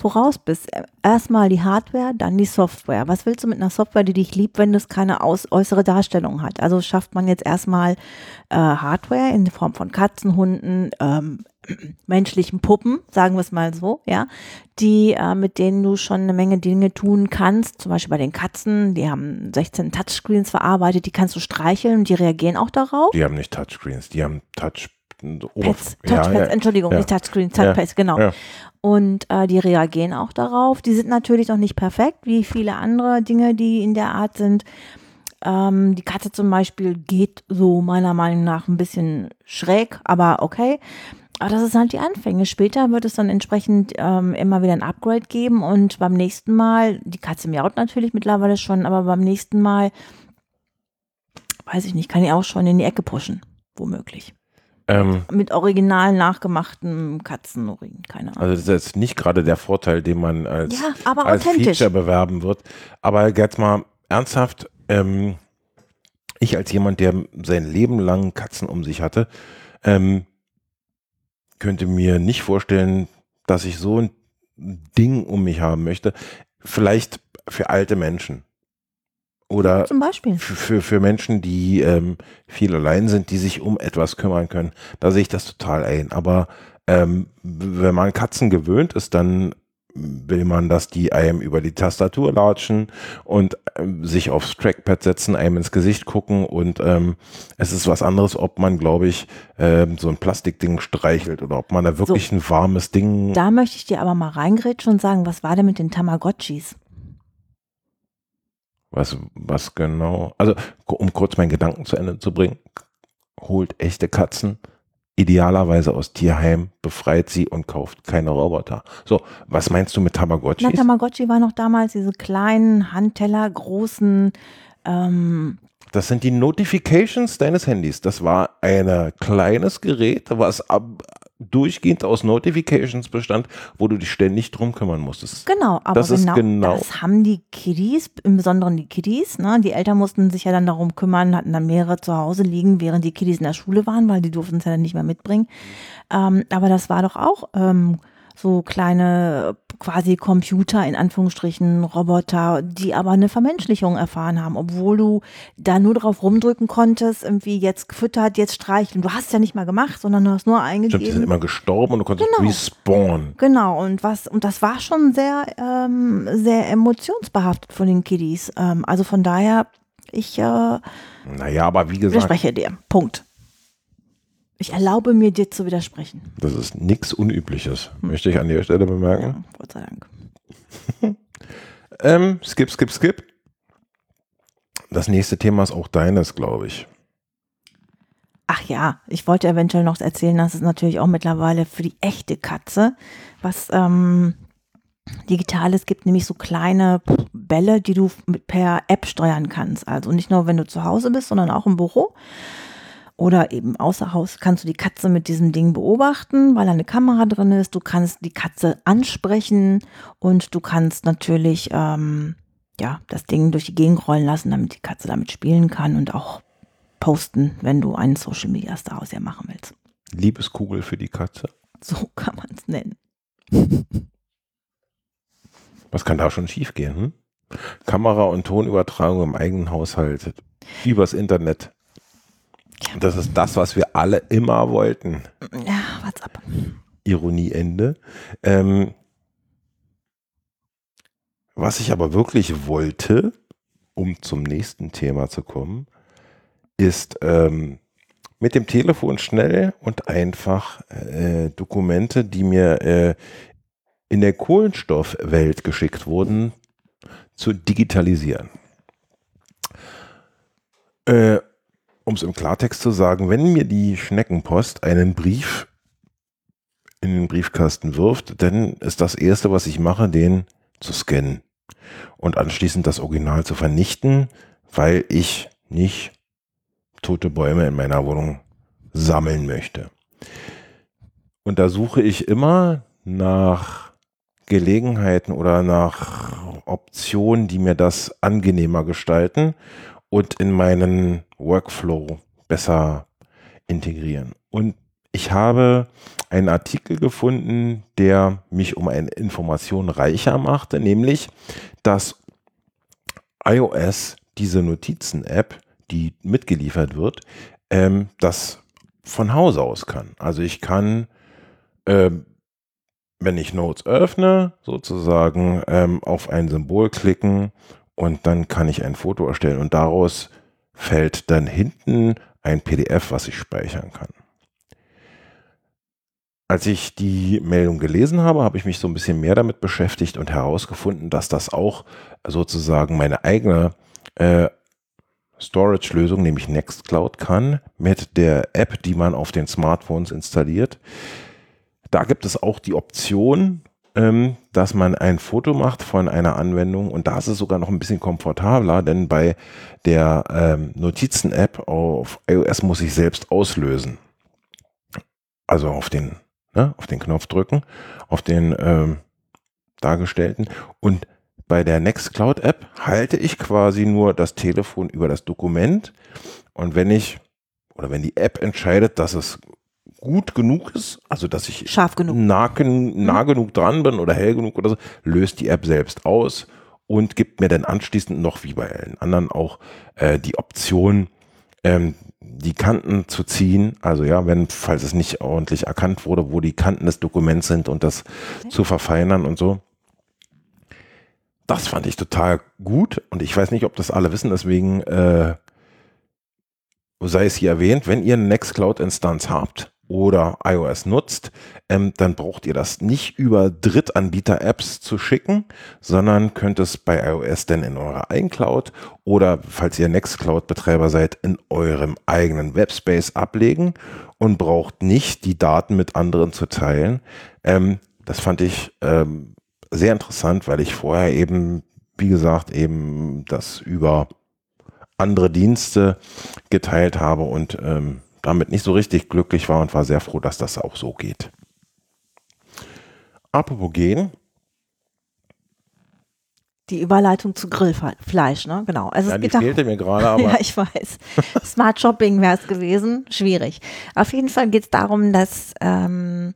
voraus bist. Erstmal die Hardware, dann die Software. Was willst du mit einer Software, die dich liebt, wenn das keine aus äußere Darstellung hat? Also schafft man jetzt erstmal äh, Hardware in Form von Katzen, Hunden, ähm, <clears throat> menschlichen Puppen, sagen wir es mal so, ja, die, äh, mit denen du schon eine Menge Dinge tun kannst. Zum Beispiel bei den Katzen, die haben 16 Touchscreens verarbeitet, die kannst du streicheln und die reagieren auch darauf. Die haben nicht Touchscreens, die haben Touch Pads, Touchpads, ja, ja. Entschuldigung, ja. nicht Touchscreen, Touchpads, genau. Und äh, die reagieren auch darauf. Die sind natürlich noch nicht perfekt, wie viele andere Dinge, die in der Art sind. Ähm, die Katze zum Beispiel geht so meiner Meinung nach ein bisschen schräg, aber okay. Aber das ist halt die Anfänge. Später wird es dann entsprechend ähm, immer wieder ein Upgrade geben und beim nächsten Mal, die Katze miaut natürlich mittlerweile schon, aber beim nächsten Mal, weiß ich nicht, kann ich auch schon in die Ecke pushen, womöglich. Ähm, Mit original nachgemachten Katzenurin, keine Ahnung. Also das ist jetzt nicht gerade der Vorteil, den man als, ja, als Feature bewerben wird. Aber jetzt mal ernsthaft, ähm, ich als jemand, der sein Leben lang Katzen um sich hatte, ähm, könnte mir nicht vorstellen, dass ich so ein Ding um mich haben möchte. Vielleicht für alte Menschen. Oder Zum Beispiel. Für, für Menschen, die ähm, viel allein sind, die sich um etwas kümmern können. Da sehe ich das total ein. Aber ähm, wenn man Katzen gewöhnt ist, dann will man, dass die einem über die Tastatur latschen und ähm, sich aufs Trackpad setzen, einem ins Gesicht gucken und ähm, es ist was anderes, ob man, glaube ich, ähm, so ein Plastikding streichelt oder ob man da wirklich so, ein warmes Ding. Da möchte ich dir aber mal reingrätschen und sagen, was war denn mit den Tamagotchis? Was, was genau? Also, um kurz meinen Gedanken zu Ende zu bringen, holt echte Katzen, idealerweise aus Tierheim, befreit sie und kauft keine Roboter. So, was meinst du mit Tamagotchi? Na, Tamagotchi war noch damals diese kleinen, Handteller, großen. Ähm das sind die Notifications deines Handys. Das war ein kleines Gerät, was ab, durchgehend aus Notifications bestand, wo du dich ständig drum kümmern musstest. Genau, aber das genau, genau das haben die Kiddies, im Besonderen die Kiddies, ne? die Eltern mussten sich ja dann darum kümmern, hatten dann mehrere zu Hause liegen, während die Kiddies in der Schule waren, weil die durften es ja dann nicht mehr mitbringen. Ähm, aber das war doch auch ähm, so kleine quasi Computer in Anführungsstrichen, Roboter, die aber eine Vermenschlichung erfahren haben, obwohl du da nur drauf rumdrücken konntest, irgendwie jetzt gefüttert, jetzt streicheln. Du hast es ja nicht mal gemacht, sondern du hast nur eingegeben. Stimmt, die sind immer gestorben und du konntest genau. respawnen. Genau, und was, und das war schon sehr, ähm, sehr emotionsbehaftet von den Kiddies. Ähm, also von daher, ich äh, naja, aber wie gesagt. Widerspreche dir. Punkt. Ich erlaube mir, dir zu widersprechen. Das ist nichts Unübliches, möchte ich an der Stelle bemerken. Ja, Gott sei Dank. <laughs> ähm, skip, skip, skip. Das nächste Thema ist auch deines, glaube ich. Ach ja, ich wollte eventuell noch erzählen, dass es natürlich auch mittlerweile für die echte Katze was ähm, Digitales gibt, nämlich so kleine Bälle, die du per App steuern kannst. Also nicht nur, wenn du zu Hause bist, sondern auch im Büro oder eben außer Haus kannst du die Katze mit diesem Ding beobachten, weil eine Kamera drin ist. Du kannst die Katze ansprechen und du kannst natürlich ähm, ja das Ding durch die Gegend rollen lassen, damit die Katze damit spielen kann und auch posten, wenn du einen Social Media Star aus ihr machen willst. Liebeskugel für die Katze. So kann man es nennen. <laughs> Was kann da schon schiefgehen? Hm? Kamera- und Tonübertragung im eigenen Haushalt übers Internet. Das ist das, was wir alle immer wollten. Ja, what's up? Ironie Ende. Ähm, was ich aber wirklich wollte, um zum nächsten Thema zu kommen, ist ähm, mit dem Telefon schnell und einfach äh, Dokumente, die mir äh, in der Kohlenstoffwelt geschickt wurden, zu digitalisieren. Äh, um es im Klartext zu sagen, wenn mir die Schneckenpost einen Brief in den Briefkasten wirft, dann ist das Erste, was ich mache, den zu scannen und anschließend das Original zu vernichten, weil ich nicht tote Bäume in meiner Wohnung sammeln möchte. Und da suche ich immer nach Gelegenheiten oder nach Optionen, die mir das angenehmer gestalten und in meinen Workflow besser integrieren. Und ich habe einen Artikel gefunden, der mich um eine Information reicher machte, nämlich, dass iOS diese Notizen-App die mitgeliefert wird, ähm, das von Hause aus kann. Also ich kann, ähm, wenn ich Notes öffne, sozusagen ähm, auf ein Symbol klicken und dann kann ich ein Foto erstellen und daraus fällt dann hinten ein PDF, was ich speichern kann. Als ich die Meldung gelesen habe, habe ich mich so ein bisschen mehr damit beschäftigt und herausgefunden, dass das auch sozusagen meine eigene äh, Storage-Lösung, nämlich Nextcloud, kann mit der App, die man auf den Smartphones installiert. Da gibt es auch die Option, ähm, dass man ein Foto macht von einer Anwendung und da ist es sogar noch ein bisschen komfortabler, denn bei der ähm, Notizen-App auf iOS muss ich selbst auslösen. Also auf den, ne, auf den Knopf drücken, auf den ähm, dargestellten und bei der Nextcloud-App halte ich quasi nur das Telefon über das Dokument und wenn ich oder wenn die App entscheidet, dass es gut genug ist, also dass ich Scharf genug. Nah, nah genug dran bin oder hell genug oder so, löst die App selbst aus und gibt mir dann anschließend noch wie bei allen anderen auch äh, die Option, ähm, die Kanten zu ziehen. Also ja, wenn, falls es nicht ordentlich erkannt wurde, wo die Kanten des Dokuments sind und das okay. zu verfeinern und so. Das fand ich total gut und ich weiß nicht, ob das alle wissen, deswegen äh, sei es hier erwähnt, wenn ihr eine Nextcloud-Instanz habt oder iOS nutzt, ähm, dann braucht ihr das nicht über Drittanbieter-Apps zu schicken, sondern könnt es bei iOS dann in eurer iCloud oder, falls ihr Nextcloud-Betreiber seid, in eurem eigenen Webspace ablegen und braucht nicht die Daten mit anderen zu teilen. Ähm, das fand ich ähm, sehr interessant, weil ich vorher eben, wie gesagt, eben das über andere Dienste geteilt habe und ähm, damit nicht so richtig glücklich war und war sehr froh, dass das auch so geht. Apropos gehen. Die Überleitung zu Grillfleisch, ne? Genau. Also ja, es die fehlte mir gerade, <laughs> aber. ja, ich weiß. Smart Shopping wäre es gewesen. Schwierig. Auf jeden Fall geht es darum, dass ähm,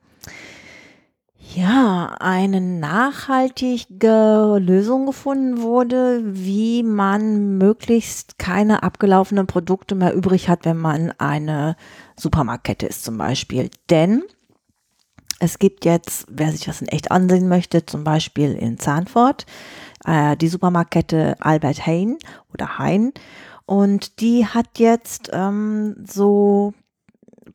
ja, eine nachhaltige Lösung gefunden wurde, wie man möglichst keine abgelaufenen Produkte mehr übrig hat, wenn man eine Supermarktkette ist zum Beispiel. Denn es gibt jetzt, wer sich das in echt ansehen möchte, zum Beispiel in Zahnfurt, äh, die Supermarktkette Albert Hein oder Hein. Und die hat jetzt ähm, so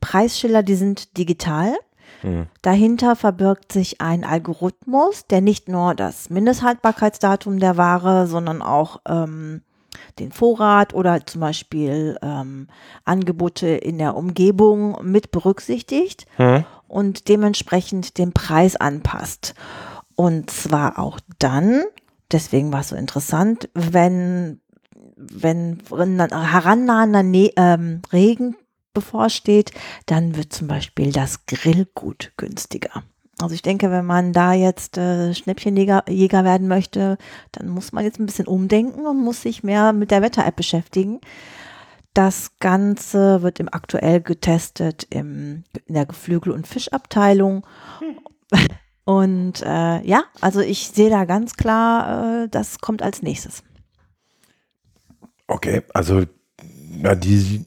Preisschilder, die sind digital. Mhm. Dahinter verbirgt sich ein Algorithmus, der nicht nur das Mindesthaltbarkeitsdatum der Ware, sondern auch ähm, den Vorrat oder zum Beispiel ähm, Angebote in der Umgebung mit berücksichtigt Hm? und dementsprechend den Preis anpasst. Und zwar auch dann, deswegen war es so interessant, wenn, wenn herannahender ne ähm, Regen bevorsteht, dann wird zum Beispiel das Grillgut günstiger. Also ich denke, wenn man da jetzt äh, Schnäppchenjäger Jäger werden möchte, dann muss man jetzt ein bisschen umdenken und muss sich mehr mit der Wetter-App beschäftigen. Das Ganze wird im aktuell getestet im, in der Geflügel- und Fischabteilung. Und äh, ja, also ich sehe da ganz klar, äh, das kommt als nächstes. Okay, also ja, die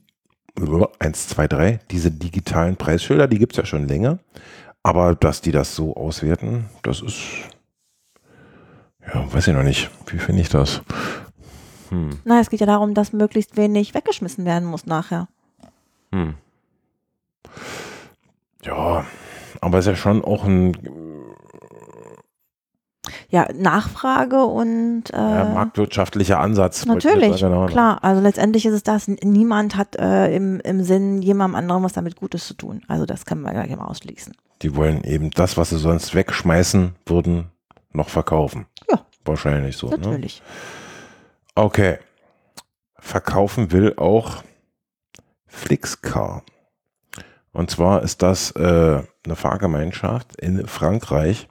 1, 2, 3, diese digitalen Preisschilder, die gibt es ja schon länger. Aber dass die das so auswerten, das ist, ja, weiß ich noch nicht. Wie finde ich das? Hm. Na, es geht ja darum, dass möglichst wenig weggeschmissen werden muss nachher. Hm. Ja, aber es ist ja schon auch ein Ja, Nachfrage und äh, ja, marktwirtschaftlicher Ansatz. natürlich, sagen, genau. klar. Also letztendlich ist es das, niemand hat äh, im, im Sinn, jemandem anderen was damit Gutes zu tun. Also das kann man gleich mal ausschließen. Die wollen eben das, was sie sonst wegschmeißen würden, noch verkaufen. Ja. Wahrscheinlich so. Ne? Natürlich. Okay. Verkaufen will auch Flixcar. Und zwar ist das äh, eine Fahrgemeinschaft in Frankreich,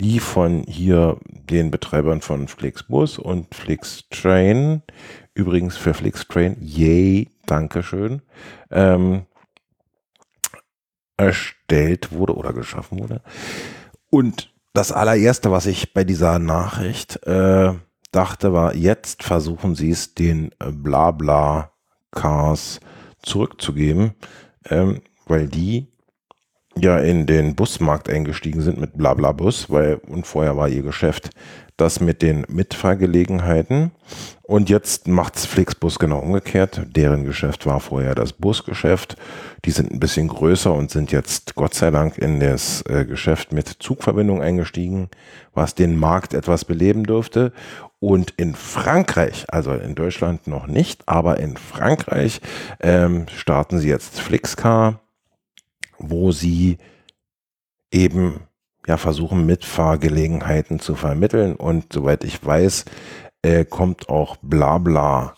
die von hier den Betreibern von Flixbus und Flixtrain, übrigens für Flixtrain, yay, Dankeschön, ähm, erstellt wurde oder geschaffen wurde. Und das allererste, was ich bei dieser Nachricht äh, dachte, war, jetzt versuchen sie es den Blabla-Cars zurückzugeben, ähm, weil die ja in den Busmarkt eingestiegen sind mit Blablabus, weil und vorher war ihr Geschäft das mit den Mitfahrgelegenheiten und jetzt macht's Flixbus genau umgekehrt. Deren Geschäft war vorher das Busgeschäft. Die sind ein bisschen größer und sind jetzt Gott sei Dank in das äh, Geschäft mit Zugverbindung eingestiegen, was den Markt etwas beleben dürfte. Und in Frankreich, also in Deutschland noch nicht, aber in Frankreich ähm, starten sie jetzt Flixcar, wo sie eben ja versuchen, Mitfahrgelegenheiten zu vermitteln. Und soweit ich weiß, äh, kommt auch Blabla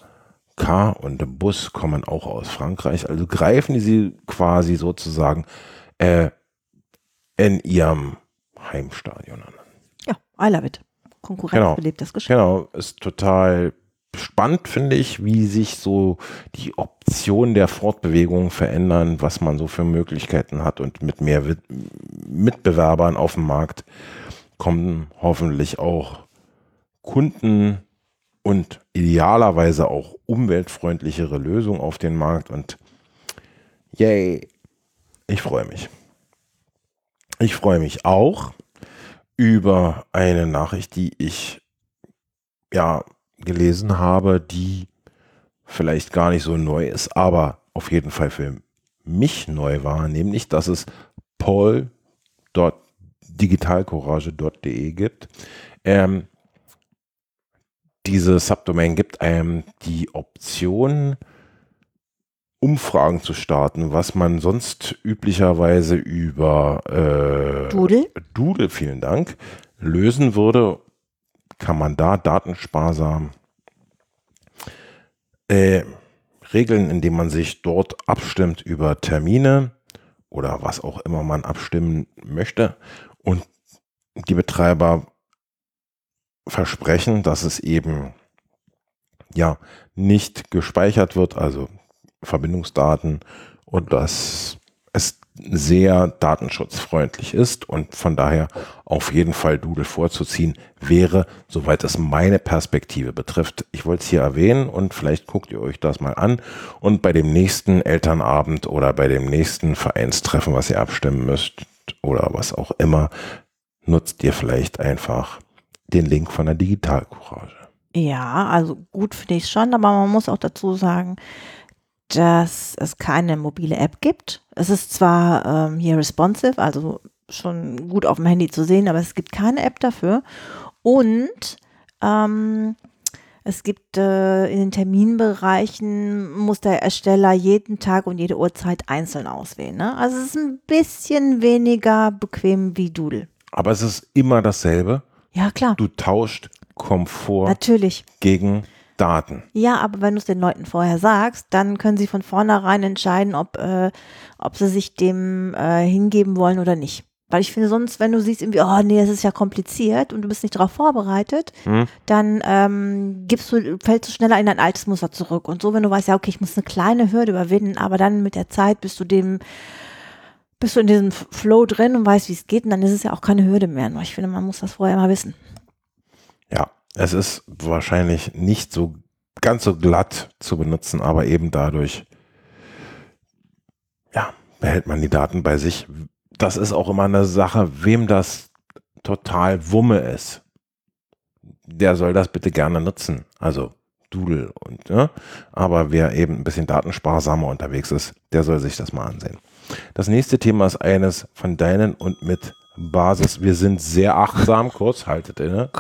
Car und Bus kommen auch aus Frankreich. Also greifen die sie quasi sozusagen äh, in ihrem Heimstadion an. Ja, I love it. Konkurrenz Genau. belebt das Geschäft. Genau, ist total spannend, finde ich, wie sich so die Optionen der Fortbewegung verändern, was man so für Möglichkeiten hat und mit mehr Mitbewerbern auf dem Markt kommen hoffentlich auch Kunden und idealerweise auch umweltfreundlichere Lösungen auf den Markt und yay, ich freue mich. Ich freue mich auch über eine Nachricht, die ich ja gelesen habe, die vielleicht gar nicht so neu ist, aber auf jeden Fall für mich neu war, nämlich dass es paul.digitalcourage.de gibt. Ähm, diese Subdomain gibt einem die Option, Umfragen zu starten, was man sonst üblicherweise über äh, Doodle? Doodle, vielen Dank, lösen würde, kann man da datensparsam äh, regeln, indem man sich dort abstimmt über Termine oder was auch immer man abstimmen möchte. Und die Betreiber versprechen, dass es eben ja nicht gespeichert wird, also Verbindungsdaten und dass sehr datenschutzfreundlich ist und von daher auf jeden Fall Doodle vorzuziehen wäre, soweit es meine Perspektive betrifft. Ich wollte es hier erwähnen und vielleicht guckt ihr euch das mal an und bei dem nächsten Elternabend oder bei dem nächsten Vereinstreffen, was ihr abstimmen müsst oder was auch immer, nutzt ihr vielleicht einfach den Link von der Digitalcourage. Ja, also gut finde ich schon, aber man muss auch dazu sagen, dass es keine mobile App gibt. Es ist zwar ähm, hier responsive, also schon gut auf dem Handy zu sehen, aber es gibt keine App dafür. Und ähm, Es gibt äh, in den Terminbereichen, muss der Ersteller jeden Tag und jede Uhrzeit einzeln auswählen. Ne? Also es ist ein bisschen weniger bequem wie Doodle. Aber es ist immer dasselbe. Ja, klar. Du tauscht Komfort Natürlich. gegen Daten. Ja, aber wenn du es den Leuten vorher sagst, dann können sie von vornherein entscheiden, ob, äh, ob sie sich dem äh, hingeben wollen oder nicht. Weil ich finde, sonst, wenn du siehst, irgendwie, oh nee, es ist ja kompliziert und du bist nicht darauf vorbereitet, Hm? dann ähm, gibst du, fällst du schneller in dein altes Muster zurück. Und so, wenn du weißt, ja, okay, ich muss eine kleine Hürde überwinden, aber dann mit der Zeit bist du dem, bist du in diesem Flow drin und weißt, wie es geht, und dann ist es ja auch keine Hürde mehr. Nur ich finde, man muss das vorher mal wissen. Es ist wahrscheinlich nicht so ganz so glatt zu benutzen, aber eben dadurch, ja, behält man die Daten bei sich. Das ist auch immer eine Sache, wem das total Wumme ist. Der soll das bitte gerne nutzen. Also Doodle und, ne? Aber wer eben ein bisschen datensparsamer unterwegs ist, der soll sich das mal ansehen. Das nächste Thema ist eines von deinen und mit Basis. Wir sind sehr achtsam, kurz, haltet inne.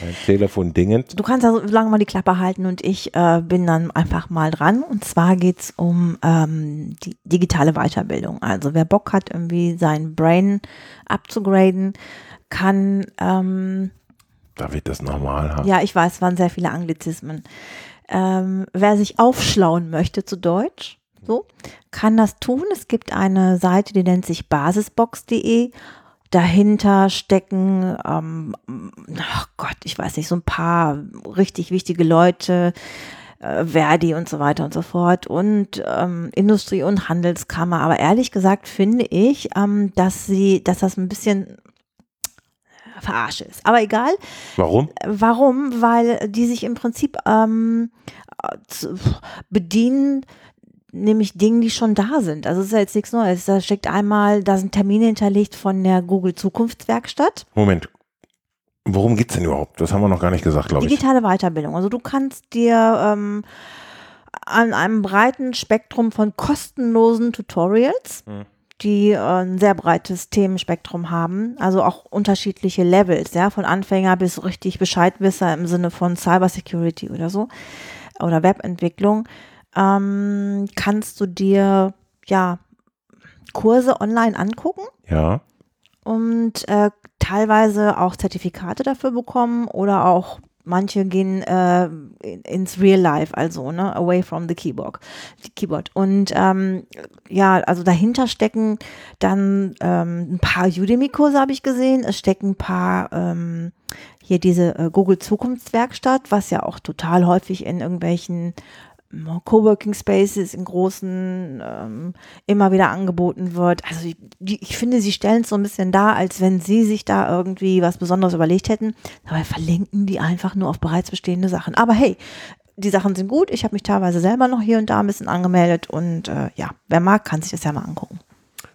Mein Telefon dingend. Du kannst also lange mal die Klappe halten und ich äh, bin dann einfach mal dran. Und zwar geht es um ähm, die digitale Weiterbildung. Also wer Bock hat, irgendwie sein Brain abzugraden, kann, ähm, Darf ich das nochmal haben? ja, ich weiß, es waren sehr viele Anglizismen. Ähm, wer sich aufschlauen möchte zu Deutsch, so, kann das tun. Es gibt eine Seite, die nennt sich basisbox.de. Dahinter stecken, ähm, ach Gott, ich weiß nicht, so ein paar richtig wichtige Leute, äh, Verdi und so weiter und so fort und ähm, Industrie- und Handelskammer. Aber ehrlich gesagt finde ich, ähm, dass sie, dass das ein bisschen verarsche ist. Aber egal. Warum? Warum? Weil die sich im Prinzip ähm, äh, bedienen, nämlich Dingen, die schon da sind. Also es ist ja jetzt nichts Neues. Da steckt einmal, da sind Termine hinterlegt von der Google Zukunftswerkstatt. Moment. Worum geht's denn überhaupt? Das haben wir noch gar nicht gesagt, glaube ich. Digitale Weiterbildung. Also du kannst dir ähm, an einem breiten Spektrum von kostenlosen Tutorials, Mhm. die äh, ein sehr breites Themenspektrum haben, also auch unterschiedliche Levels, ja, von Anfänger bis richtig Bescheidwisser im Sinne von Cybersecurity oder so oder Webentwicklung, ähm, kannst du dir ja Kurse online angucken Ja. und äh, teilweise auch Zertifikate dafür bekommen oder auch manche gehen äh, in- ins Real Life, also ne, away from the keyboard. Die Keyboard. Und ähm, ja, also dahinter stecken dann ähm, ein paar Udemy-Kurse habe ich gesehen. Es stecken ein paar ähm, hier diese äh, Google Zukunftswerkstatt, was ja auch total häufig in irgendwelchen Coworking Spaces in großen ähm, immer wieder angeboten wird. Also die, ich finde, sie stellen es so ein bisschen dar, als wenn sie sich da irgendwie was Besonderes überlegt hätten. Dabei verlinken die einfach nur auf bereits bestehende Sachen. Aber hey, die Sachen sind gut. Ich habe mich teilweise selber noch hier und da ein bisschen angemeldet und äh, ja, wer mag, kann sich das ja mal angucken.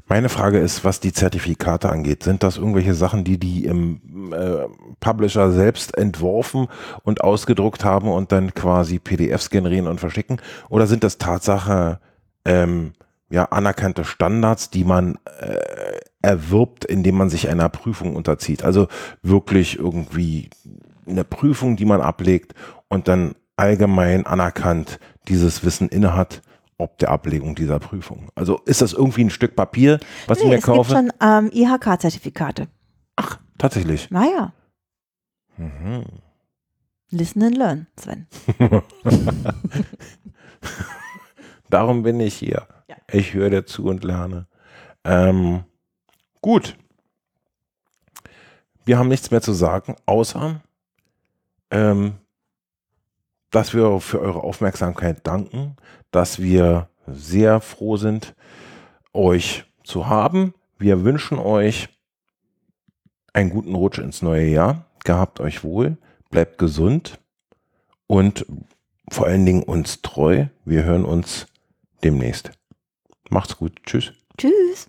Meine Frage ist, was die Zertifikate angeht. Sind das irgendwelche Sachen, die die im äh, Publisher selbst entworfen und ausgedruckt haben und dann quasi PDFs generieren und verschicken? Oder sind das Tatsache ähm, ja, anerkannte Standards, die man äh, erwirbt, indem man sich einer Prüfung unterzieht? Also wirklich irgendwie eine Prüfung, die man ablegt und dann allgemein anerkannt dieses Wissen innehat, ob der Ablegung dieser Prüfung. Also ist das irgendwie ein Stück Papier, was ich Nee, mir es gibt kaufe? schon ähm, IHK-Zertifikate. Tatsächlich. Naja, Mhm. listen and learn, Sven. <laughs> <laughs> Darum bin ich hier. Ja. Ich höre dir zu und lerne. Ähm, gut. Wir haben nichts mehr zu sagen, außer, ähm, dass wir für eure Aufmerksamkeit danken, dass wir sehr froh sind, euch zu haben. Wir wünschen euch einen guten Rutsch ins neue Jahr. Gehabt euch wohl, bleibt gesund und vor allen Dingen uns treu. Wir hören uns demnächst. Macht's gut. Tschüss. Tschüss.